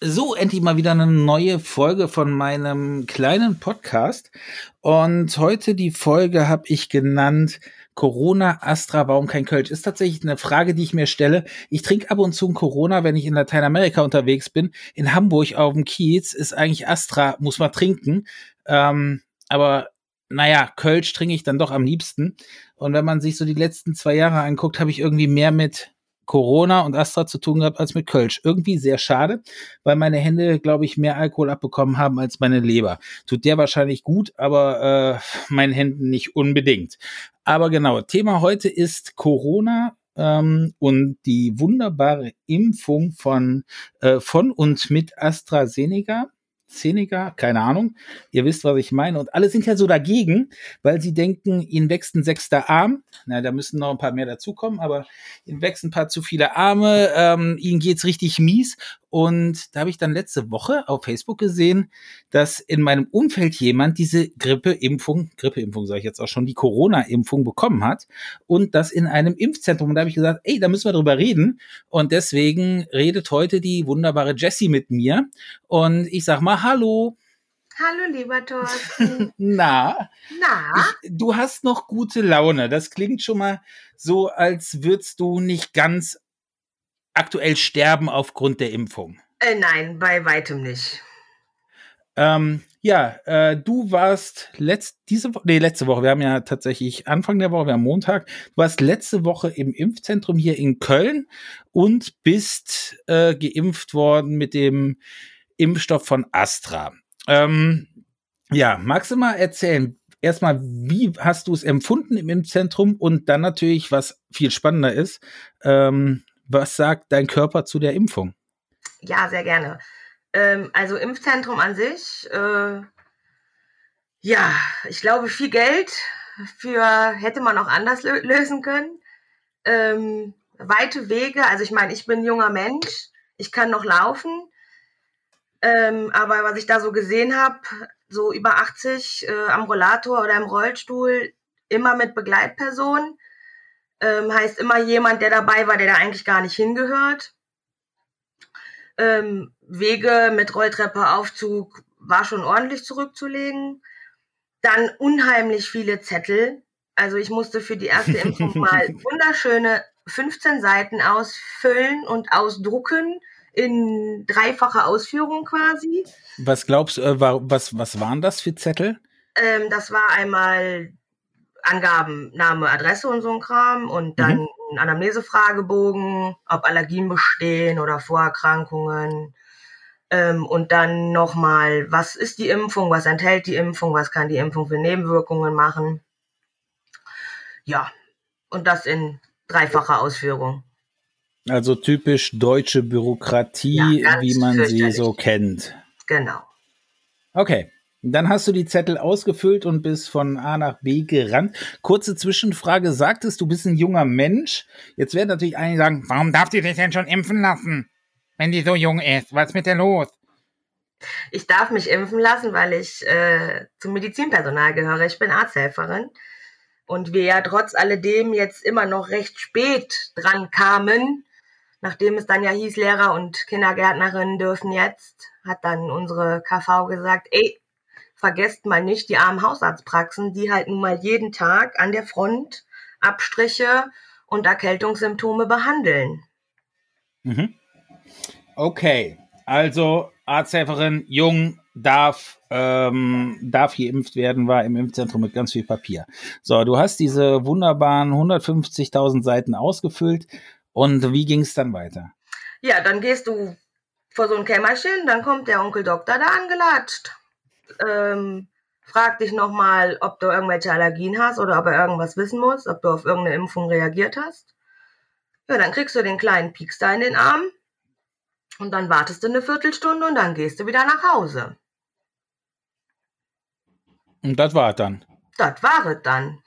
So, endlich mal wieder eine neue Folge von meinem kleinen Podcast. Und heute die Folge habe ich genannt Corona, Astra, warum kein Kölsch? Ist tatsächlich eine Frage, die ich mir stelle. Ich trinke ab und zu ein Corona, wenn ich in Lateinamerika unterwegs bin. In Hamburg auf dem Kiez ist eigentlich Astra, muss man trinken. Ähm, aber naja, Kölsch trinke ich dann doch am liebsten. Und wenn man sich so die letzten zwei Jahre anguckt, habe ich irgendwie mehr mit Corona und Astra zu tun gehabt als mit Kölsch. Irgendwie sehr schade, weil meine Hände, glaube ich, mehr Alkohol abbekommen haben als meine Leber. Tut der wahrscheinlich gut, aber äh, meinen Händen nicht unbedingt. Aber genau, Thema heute ist Corona ähm, und die wunderbare Impfung von, äh, von und mit AstraZeneca. Seneca, keine Ahnung. Ihr wisst, was ich meine. Und alle sind ja so dagegen, weil sie denken, ihnen wächst ein sechster Arm. Na, da müssen noch ein paar mehr dazukommen, aber ihnen wächst ein paar zu viele Arme. Ähm, ihnen geht's richtig mies. Und da habe ich dann letzte Woche auf Facebook gesehen, dass in meinem Umfeld jemand diese Grippeimpfung, Grippeimpfung sage ich jetzt auch schon, die Corona-Impfung bekommen hat und das in einem Impfzentrum. Und da habe ich gesagt, ey, da müssen wir drüber reden. Und deswegen redet heute die wunderbare Jessie mit mir. Und ich sag mal, hallo. Hallo, lieber Thorsten. Na? Na? Ich, du hast noch gute Laune. Das klingt schon mal so, als würdest du nicht ganz aktuell sterben aufgrund der Impfung? Äh, nein, bei weitem nicht. Ähm, ja, äh, du warst letzt, diese Woche, nee, letzte Woche, wir haben ja tatsächlich Anfang der Woche, wir haben Montag, du warst letzte Woche im Impfzentrum hier in Köln und bist äh, geimpft worden mit dem Impfstoff von Astra. Ähm, ja, magst du mal erzählen, erstmal, wie hast du es empfunden im Impfzentrum und dann natürlich, was viel spannender ist, ähm, was sagt dein Körper zu der Impfung? Ja, sehr gerne. Ähm, also Impfzentrum an sich, äh, ja, ich glaube, viel Geld für hätte man auch anders lö lösen können. Ähm, weite Wege, also ich meine, ich bin junger Mensch, ich kann noch laufen, ähm, aber was ich da so gesehen habe, so über 80 äh, am Rollator oder im Rollstuhl, immer mit Begleitpersonen ähm, heißt immer jemand, der dabei war, der da eigentlich gar nicht hingehört. Ähm, Wege mit Rolltreppe, Aufzug war schon ordentlich zurückzulegen. Dann unheimlich viele Zettel. Also ich musste für die erste Impfung mal wunderschöne 15 Seiten ausfüllen und ausdrucken in dreifacher Ausführung quasi. Was glaubst du, äh, was, was waren das für Zettel? Ähm, das war einmal Angaben, Name, Adresse und so ein Kram und dann mhm. ein Anamnesefragebogen, ob Allergien bestehen oder Vorerkrankungen. Ähm, und dann nochmal, was ist die Impfung, was enthält die Impfung, was kann die Impfung für Nebenwirkungen machen. Ja, und das in dreifacher Ausführung. Also typisch deutsche Bürokratie, ja, wie man sie so kennt. Genau. Okay. Dann hast du die Zettel ausgefüllt und bist von A nach B gerannt. Kurze Zwischenfrage, sagtest du bist ein junger Mensch. Jetzt werden natürlich einige sagen, warum darf die dich denn schon impfen lassen, wenn die so jung ist? Was ist mit der los? Ich darf mich impfen lassen, weil ich äh, zum Medizinpersonal gehöre. Ich bin Arzthelferin. Und wir ja trotz alledem jetzt immer noch recht spät dran kamen, nachdem es dann ja hieß, Lehrer und Kindergärtnerinnen dürfen jetzt, hat dann unsere KV gesagt, ey, vergesst mal nicht die armen Hausarztpraxen, die halt nun mal jeden Tag an der Front Abstriche und Erkältungssymptome behandeln. Mhm. Okay, also Arzthelferin Jung darf, ähm, darf geimpft werden, war im Impfzentrum mit ganz viel Papier. So, du hast diese wunderbaren 150.000 Seiten ausgefüllt und wie ging es dann weiter? Ja, dann gehst du vor so ein Kämmerchen, dann kommt der Onkel Doktor da angelatscht ähm, frag dich nochmal, ob du irgendwelche Allergien hast oder ob er irgendwas wissen muss, ob du auf irgendeine Impfung reagiert hast. Ja, dann kriegst du den kleinen Pieks da in den Arm und dann wartest du eine Viertelstunde und dann gehst du wieder nach Hause. Und das war es dann. Das war es dann.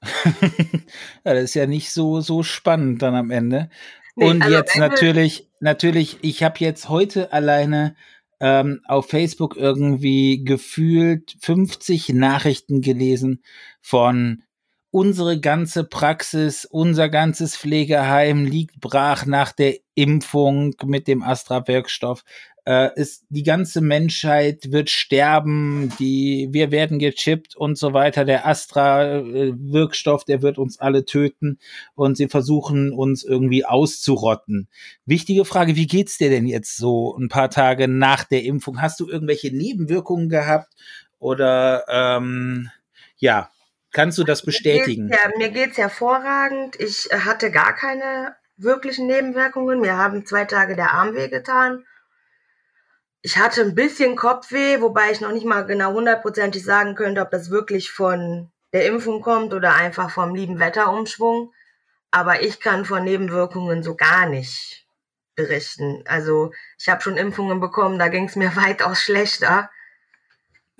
ja, das ist ja nicht so, so spannend dann am Ende. Nee, und also jetzt natürlich, natürlich, ich habe jetzt heute alleine ähm, auf Facebook irgendwie gefühlt 50 Nachrichten gelesen von unsere ganze Praxis, unser ganzes Pflegeheim liegt brach nach der Impfung mit dem Astra-Wirkstoff äh, ist die ganze Menschheit wird sterben, die wir werden gechippt und so weiter. Der Astra-Wirkstoff, der wird uns alle töten und sie versuchen uns irgendwie auszurotten. Wichtige Frage: Wie geht's dir denn jetzt so ein paar Tage nach der Impfung? Hast du irgendwelche Nebenwirkungen gehabt oder ähm, ja? Kannst du das bestätigen? Mir geht's, ja, mir geht's hervorragend. Ich hatte gar keine wirklichen Nebenwirkungen. Mir haben zwei Tage der Arm wehgetan. Ich hatte ein bisschen Kopfweh, wobei ich noch nicht mal genau hundertprozentig sagen könnte, ob das wirklich von der Impfung kommt oder einfach vom lieben Wetterumschwung. Aber ich kann von Nebenwirkungen so gar nicht berichten. Also ich habe schon Impfungen bekommen, da ging es mir weitaus schlechter.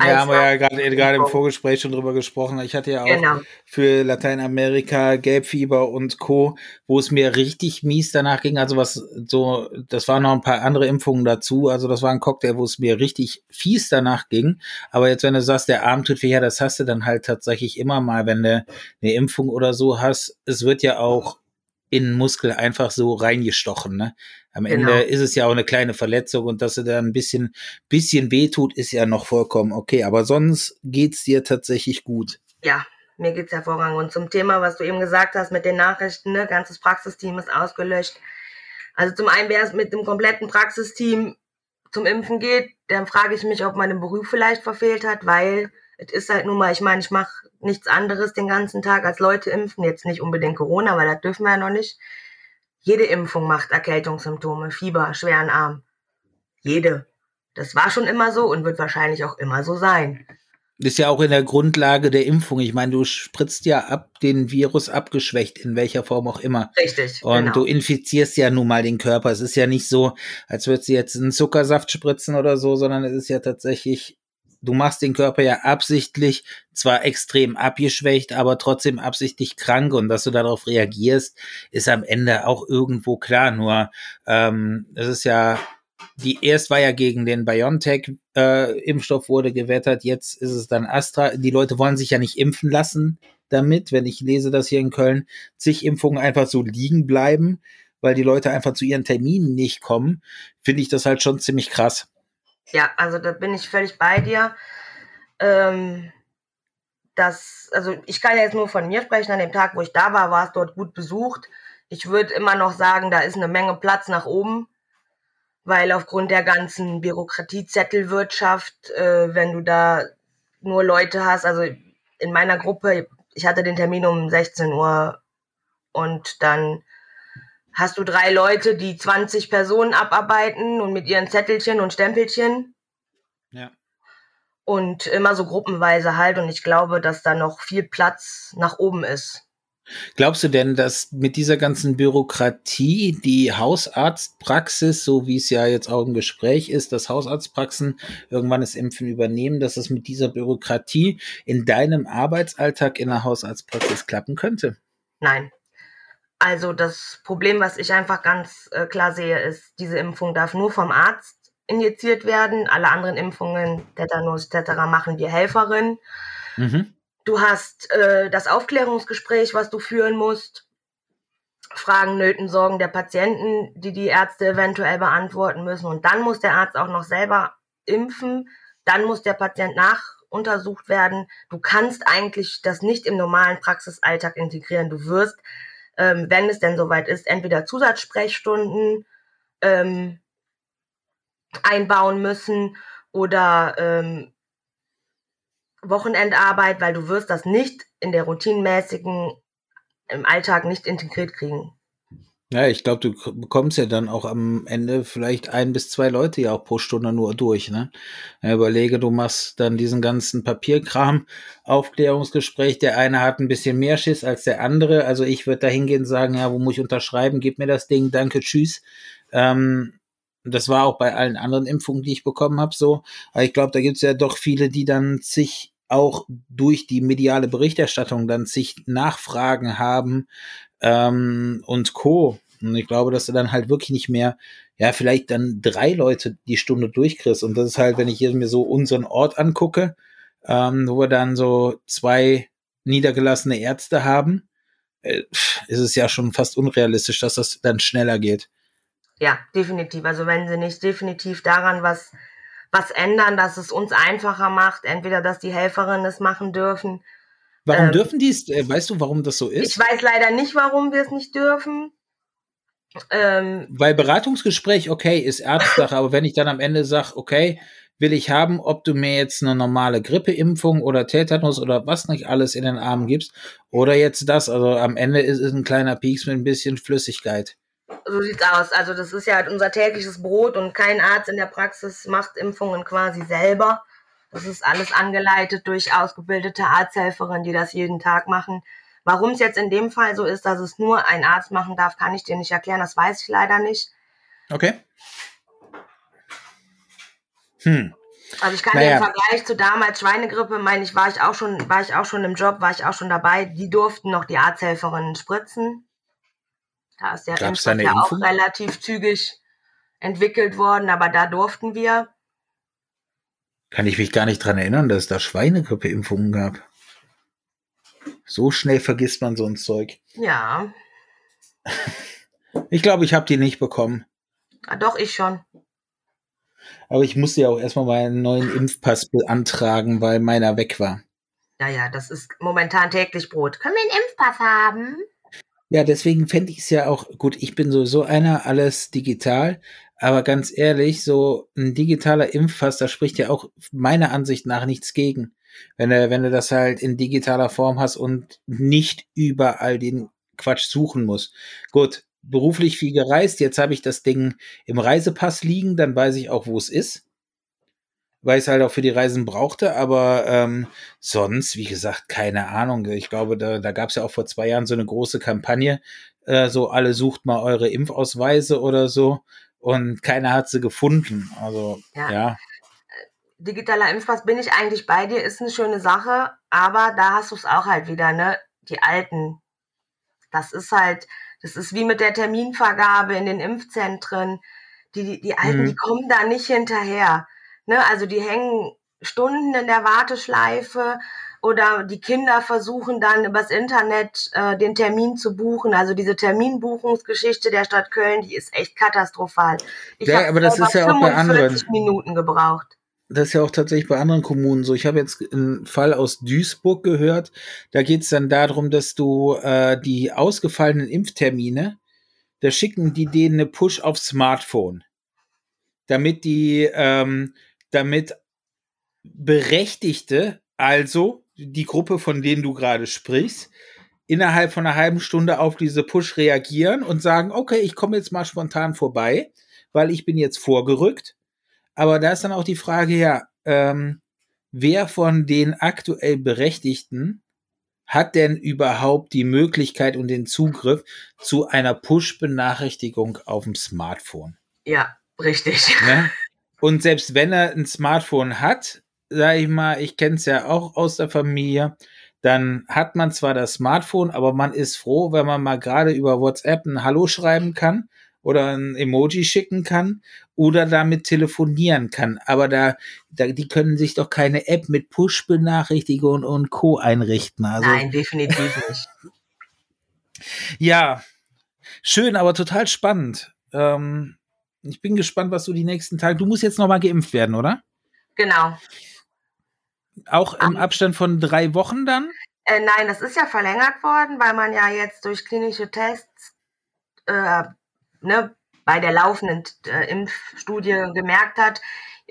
Ja, haben wir ja gerade im Vorgespräch schon drüber gesprochen. Ich hatte ja auch genau. für Lateinamerika Gelbfieber und Co., wo es mir richtig mies danach ging. Also was so, das waren noch ein paar andere Impfungen dazu. Also das war ein Cocktail, wo es mir richtig fies danach ging. Aber jetzt, wenn du sagst, der Arm tut weh, ja, das hast du dann halt tatsächlich immer mal, wenn du eine Impfung oder so hast. Es wird ja auch in Muskel einfach so reingestochen. Ne? Am genau. Ende ist es ja auch eine kleine Verletzung und dass er da ein bisschen, bisschen wehtut, ist ja noch vollkommen okay. Aber sonst geht's dir tatsächlich gut. Ja, mir geht's hervorragend. Und zum Thema, was du eben gesagt hast mit den Nachrichten, ne, ganzes Praxisteam ist ausgelöscht. Also zum einen, wer es mit dem kompletten Praxisteam zum Impfen geht, dann frage ich mich, ob man den Beruf vielleicht verfehlt hat, weil es ist halt nun mal, ich meine, ich mache nichts anderes den ganzen Tag als Leute impfen. Jetzt nicht unbedingt Corona, weil das dürfen wir ja noch nicht. Jede Impfung macht Erkältungssymptome, Fieber, schweren Arm. Jede. Das war schon immer so und wird wahrscheinlich auch immer so sein. Das ist ja auch in der Grundlage der Impfung. Ich meine, du spritzt ja ab, den Virus abgeschwächt, in welcher Form auch immer. Richtig. Und genau. du infizierst ja nun mal den Körper. Es ist ja nicht so, als würdest du jetzt einen Zuckersaft spritzen oder so, sondern es ist ja tatsächlich du machst den Körper ja absichtlich zwar extrem abgeschwächt, aber trotzdem absichtlich krank und dass du darauf reagierst, ist am Ende auch irgendwo klar. Nur ähm, es ist ja die erst war ja gegen den BioNTech äh, wurde gewettert, jetzt ist es dann Astra. Die Leute wollen sich ja nicht impfen lassen damit, wenn ich lese das hier in Köln, zig Impfungen einfach so liegen bleiben, weil die Leute einfach zu ihren Terminen nicht kommen, finde ich das halt schon ziemlich krass. Ja, also da bin ich völlig bei dir. Ähm, das, also ich kann jetzt nur von mir sprechen. An dem Tag, wo ich da war, war es dort gut besucht. Ich würde immer noch sagen, da ist eine Menge Platz nach oben, weil aufgrund der ganzen Bürokratiezettelwirtschaft, äh, wenn du da nur Leute hast, also in meiner Gruppe, ich hatte den Termin um 16 Uhr und dann hast du drei Leute, die 20 Personen abarbeiten und mit ihren Zettelchen und Stempelchen. Ja. Und immer so gruppenweise halt. Und ich glaube, dass da noch viel Platz nach oben ist. Glaubst du denn, dass mit dieser ganzen Bürokratie die Hausarztpraxis, so wie es ja jetzt auch im Gespräch ist, dass Hausarztpraxen irgendwann das Impfen übernehmen, dass es mit dieser Bürokratie in deinem Arbeitsalltag in der Hausarztpraxis klappen könnte? Nein. Also das Problem, was ich einfach ganz äh, klar sehe, ist, diese Impfung darf nur vom Arzt injiziert werden. Alle anderen Impfungen, Tetanus etc., machen die Helferin. Mhm. Du hast äh, das Aufklärungsgespräch, was du führen musst. Fragen, Nöten, Sorgen der Patienten, die die Ärzte eventuell beantworten müssen. Und dann muss der Arzt auch noch selber impfen. Dann muss der Patient nachuntersucht werden. Du kannst eigentlich das nicht im normalen Praxisalltag integrieren. Du wirst ähm, wenn es denn soweit ist, entweder Zusatzsprechstunden ähm, einbauen müssen oder ähm, Wochenendarbeit, weil du wirst das nicht in der routinenmäßigen im Alltag nicht integriert kriegen. Ja, ich glaube, du bekommst ja dann auch am Ende vielleicht ein bis zwei Leute ja auch pro Stunde nur durch, ne? Überlege, du machst dann diesen ganzen Papierkram, Aufklärungsgespräch, der eine hat ein bisschen mehr Schiss als der andere. Also ich würde da hingehen und sagen, ja, wo muss ich unterschreiben? Gib mir das Ding, danke, tschüss. Ähm, das war auch bei allen anderen Impfungen, die ich bekommen habe, so. Aber ich glaube, da gibt's ja doch viele, die dann sich auch durch die mediale Berichterstattung dann sich Nachfragen haben, ähm, und Co. Und ich glaube, dass du dann halt wirklich nicht mehr, ja, vielleicht dann drei Leute die Stunde durchkriegst. Und das ist halt, wenn ich hier mir so unseren Ort angucke, ähm, wo wir dann so zwei niedergelassene Ärzte haben, äh, ist es ja schon fast unrealistisch, dass das dann schneller geht. Ja, definitiv. Also wenn sie nicht definitiv daran was, was ändern, dass es uns einfacher macht, entweder dass die Helferinnen es machen dürfen. Warum ähm, dürfen die es? Äh, weißt du, warum das so ist? Ich weiß leider nicht, warum wir es nicht dürfen. Ähm, Weil Beratungsgespräch, okay, ist Ärztsache, aber wenn ich dann am Ende sage, okay, will ich haben, ob du mir jetzt eine normale Grippeimpfung oder Tetanus oder was nicht alles in den Arm gibst oder jetzt das, also am Ende ist es ein kleiner Pieks mit ein bisschen Flüssigkeit. So sieht's aus. Also das ist ja halt unser tägliches Brot und kein Arzt in der Praxis macht Impfungen quasi selber. Das ist alles angeleitet durch ausgebildete Arzthelferinnen, die das jeden Tag machen. Warum es jetzt in dem Fall so ist, dass es nur ein Arzt machen darf, kann ich dir nicht erklären. Das weiß ich leider nicht. Okay. Hm. Also ich kann naja. im Vergleich zu damals Schweinegrippe, meine ich, war ich auch schon, war ich auch schon im Job, war ich auch schon dabei. Die durften noch die Arzthelferinnen spritzen. Da ist der Gab's Impfstoff ja auch relativ zügig entwickelt worden, aber da durften wir. Kann ich mich gar nicht dran erinnern, dass es da Schweinegrippeimpfungen gab. So schnell vergisst man so ein Zeug. Ja. Ich glaube, ich habe die nicht bekommen. Ah, doch, ich schon. Aber ich musste ja auch erstmal meinen neuen Impfpass beantragen, weil meiner weg war. Ja, ja, das ist momentan täglich Brot. Können wir einen Impfpass haben? Ja, deswegen fände ich es ja auch gut. Ich bin sowieso einer, alles digital. Aber ganz ehrlich, so ein digitaler Impfpass, da spricht ja auch meiner Ansicht nach nichts gegen. Wenn du, wenn du das halt in digitaler Form hast und nicht überall den Quatsch suchen musst. Gut, beruflich viel gereist. Jetzt habe ich das Ding im Reisepass liegen, dann weiß ich auch, wo es ist. Weil ich es halt auch für die Reisen brauchte, aber ähm, sonst, wie gesagt, keine Ahnung. Ich glaube, da, da gab es ja auch vor zwei Jahren so eine große Kampagne, äh, so alle sucht mal eure Impfausweise oder so und keiner hat sie gefunden. Also ja. ja. Digitaler Impfpass bin ich eigentlich bei dir, ist eine schöne Sache, aber da hast du es auch halt wieder, ne? Die alten. Das ist halt, das ist wie mit der Terminvergabe in den Impfzentren. Die, die, die Alten, mhm. die kommen da nicht hinterher. Ne? Also die hängen Stunden in der Warteschleife oder die Kinder versuchen dann übers Internet äh, den Termin zu buchen. Also diese Terminbuchungsgeschichte der Stadt Köln, die ist echt katastrophal. Ich ja, aber das ist ja auch bei anderen Minuten gebraucht das ist ja auch tatsächlich bei anderen Kommunen so. Ich habe jetzt einen Fall aus Duisburg gehört. Da geht es dann darum, dass du äh, die ausgefallenen Impftermine, da schicken die denen eine Push aufs Smartphone, damit die, ähm, damit Berechtigte, also die Gruppe, von denen du gerade sprichst, innerhalb von einer halben Stunde auf diese Push reagieren und sagen, okay, ich komme jetzt mal spontan vorbei, weil ich bin jetzt vorgerückt aber da ist dann auch die Frage, ja, ähm, wer von den aktuell Berechtigten hat denn überhaupt die Möglichkeit und den Zugriff zu einer Push-Benachrichtigung auf dem Smartphone? Ja, richtig. Ne? Und selbst wenn er ein Smartphone hat, sage ich mal, ich kenne es ja auch aus der Familie, dann hat man zwar das Smartphone, aber man ist froh, wenn man mal gerade über WhatsApp ein Hallo schreiben kann oder ein Emoji schicken kann oder damit telefonieren kann. Aber da, da die können sich doch keine App mit Push-Benachrichtigungen und Co. einrichten. Also, Nein, definitiv nicht. ja, schön, aber total spannend. Ähm, ich bin gespannt, was du die nächsten Tage. Du musst jetzt noch mal geimpft werden, oder? Genau. Auch im um, Abstand von drei Wochen dann? Äh, nein, das ist ja verlängert worden, weil man ja jetzt durch klinische Tests äh, ne, bei der laufenden äh, Impfstudie gemerkt hat,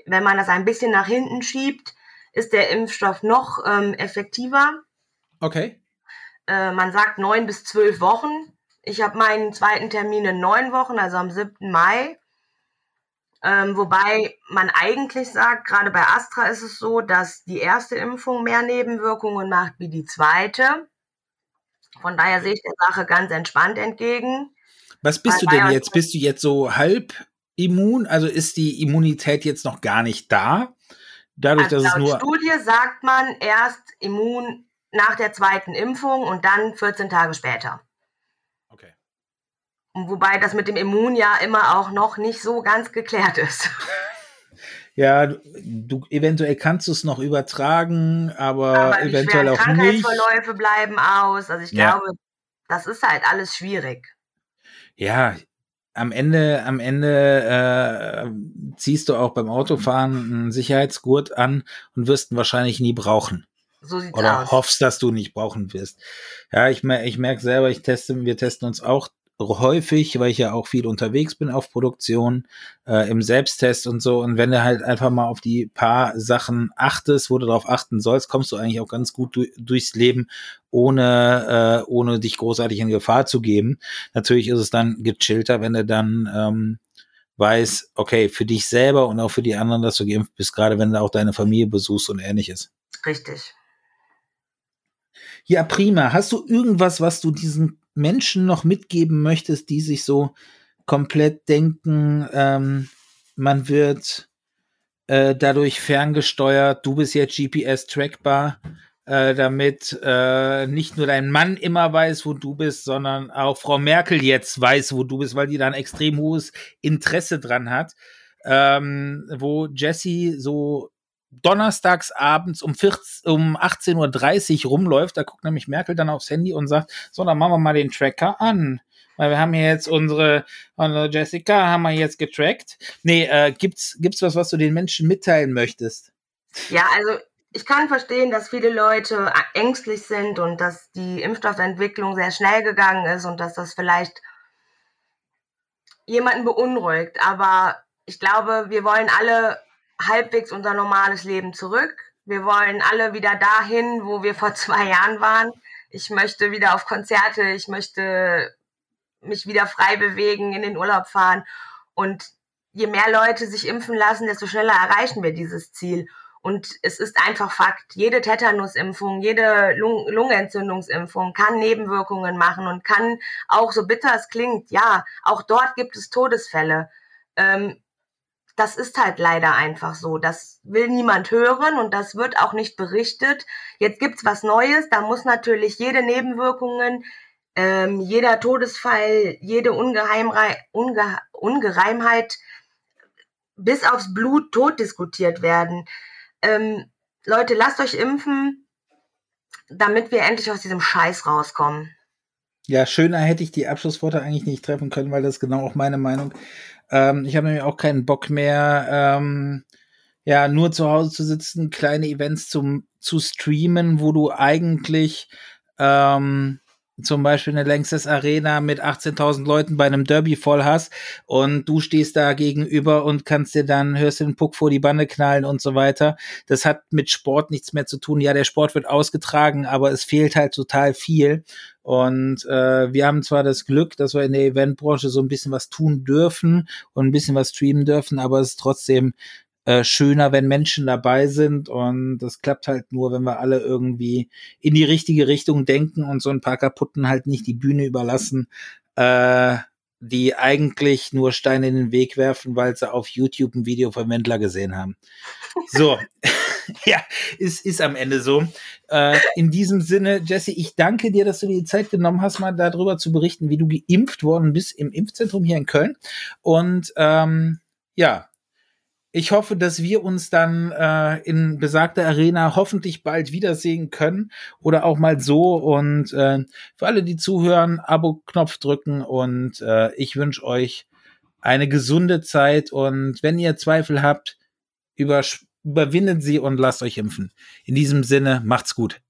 wenn man das ein bisschen nach hinten schiebt, ist der Impfstoff noch ähm, effektiver. Okay. Äh, man sagt neun bis zwölf Wochen. Ich habe meinen zweiten Termin in neun Wochen, also am 7. Mai. Ähm, wobei man eigentlich sagt, gerade bei Astra ist es so, dass die erste Impfung mehr Nebenwirkungen macht wie die zweite. Von daher sehe ich der Sache ganz entspannt entgegen. Was bist du denn jetzt? Bist du jetzt so halb immun? Also ist die Immunität jetzt noch gar nicht da? Dadurch, also dass es nur. Studie sagt man erst immun nach der zweiten Impfung und dann 14 Tage später. Wobei das mit dem Immun ja immer auch noch nicht so ganz geklärt ist. Ja, du, eventuell kannst du es noch übertragen, aber, aber eventuell auch nicht. Krankheitsverläufe bleiben aus. Also ich ja. glaube, das ist halt alles schwierig. Ja, am Ende, am Ende äh, ziehst du auch beim Autofahren einen Sicherheitsgurt an und wirst ihn wahrscheinlich nie brauchen. So sieht's Oder aus. hoffst, dass du nicht brauchen wirst. Ja, ich, mer ich merke selber, ich teste, wir testen uns auch häufig, weil ich ja auch viel unterwegs bin auf Produktion, äh, im Selbsttest und so. Und wenn du halt einfach mal auf die paar Sachen achtest, wo du darauf achten sollst, kommst du eigentlich auch ganz gut du durchs Leben, ohne, äh, ohne dich großartig in Gefahr zu geben. Natürlich ist es dann gechillter, wenn du dann ähm, weißt, okay, für dich selber und auch für die anderen, dass du geimpft bist, gerade wenn du auch deine Familie besuchst und ähnliches. Richtig. Ja, prima. Hast du irgendwas, was du diesen Menschen noch mitgeben möchtest, die sich so komplett denken, ähm, man wird äh, dadurch ferngesteuert, du bist jetzt GPS trackbar, äh, damit äh, nicht nur dein Mann immer weiß, wo du bist, sondern auch Frau Merkel jetzt weiß, wo du bist, weil die da ein extrem hohes Interesse dran hat. Ähm, wo Jesse so donnerstags abends um, 14, um 18.30 Uhr rumläuft. Da guckt nämlich Merkel dann aufs Handy und sagt, so, dann machen wir mal den Tracker an. Weil wir haben ja jetzt unsere, unsere Jessica haben wir jetzt getrackt. Nee, äh, gibt's, gibt's was, was du den Menschen mitteilen möchtest? Ja, also ich kann verstehen, dass viele Leute ängstlich sind und dass die Impfstoffentwicklung sehr schnell gegangen ist und dass das vielleicht jemanden beunruhigt. Aber ich glaube, wir wollen alle halbwegs unser normales Leben zurück. Wir wollen alle wieder dahin, wo wir vor zwei Jahren waren. Ich möchte wieder auf Konzerte, ich möchte mich wieder frei bewegen, in den Urlaub fahren. Und je mehr Leute sich impfen lassen, desto schneller erreichen wir dieses Ziel. Und es ist einfach Fakt, jede Tetanusimpfung, jede Lung Lungenentzündungsimpfung kann Nebenwirkungen machen und kann auch, so bitter es klingt, ja, auch dort gibt es Todesfälle. Ähm, das ist halt leider einfach so. Das will niemand hören und das wird auch nicht berichtet. Jetzt gibt's was Neues. Da muss natürlich jede Nebenwirkungen, ähm, jeder Todesfall, jede Ungeheimrei Unge Ungereimheit bis aufs Blut tot diskutiert werden. Ähm, Leute, lasst euch impfen, damit wir endlich aus diesem Scheiß rauskommen. Ja, schöner hätte ich die Abschlussworte eigentlich nicht treffen können, weil das ist genau auch meine Meinung. Ähm, ich habe nämlich auch keinen Bock mehr, ähm, ja, nur zu Hause zu sitzen, kleine Events zum, zu streamen, wo du eigentlich ähm, zum Beispiel eine Längstes Arena mit 18.000 Leuten bei einem Derby voll hast und du stehst da gegenüber und kannst dir dann, hörst den Puck vor die Bande knallen und so weiter. Das hat mit Sport nichts mehr zu tun. Ja, der Sport wird ausgetragen, aber es fehlt halt total viel. Und äh, wir haben zwar das Glück, dass wir in der Eventbranche so ein bisschen was tun dürfen und ein bisschen was streamen dürfen, aber es ist trotzdem äh, schöner, wenn Menschen dabei sind. Und das klappt halt nur, wenn wir alle irgendwie in die richtige Richtung denken und so ein paar kaputten halt nicht die Bühne überlassen, äh, die eigentlich nur Steine in den Weg werfen, weil sie auf YouTube ein Video von Wendler gesehen haben. So, ja, ist, ist am Ende so. Äh, in diesem Sinne, Jesse, ich danke dir, dass du dir die Zeit genommen hast, mal darüber zu berichten, wie du geimpft worden bist im Impfzentrum hier in Köln. Und ähm, ja, ich hoffe, dass wir uns dann äh, in besagter Arena hoffentlich bald wiedersehen können oder auch mal so. Und äh, für alle, die zuhören, Abo-Knopf drücken und äh, ich wünsche euch eine gesunde Zeit. Und wenn ihr Zweifel habt, überwindet sie und lasst euch impfen. In diesem Sinne, macht's gut.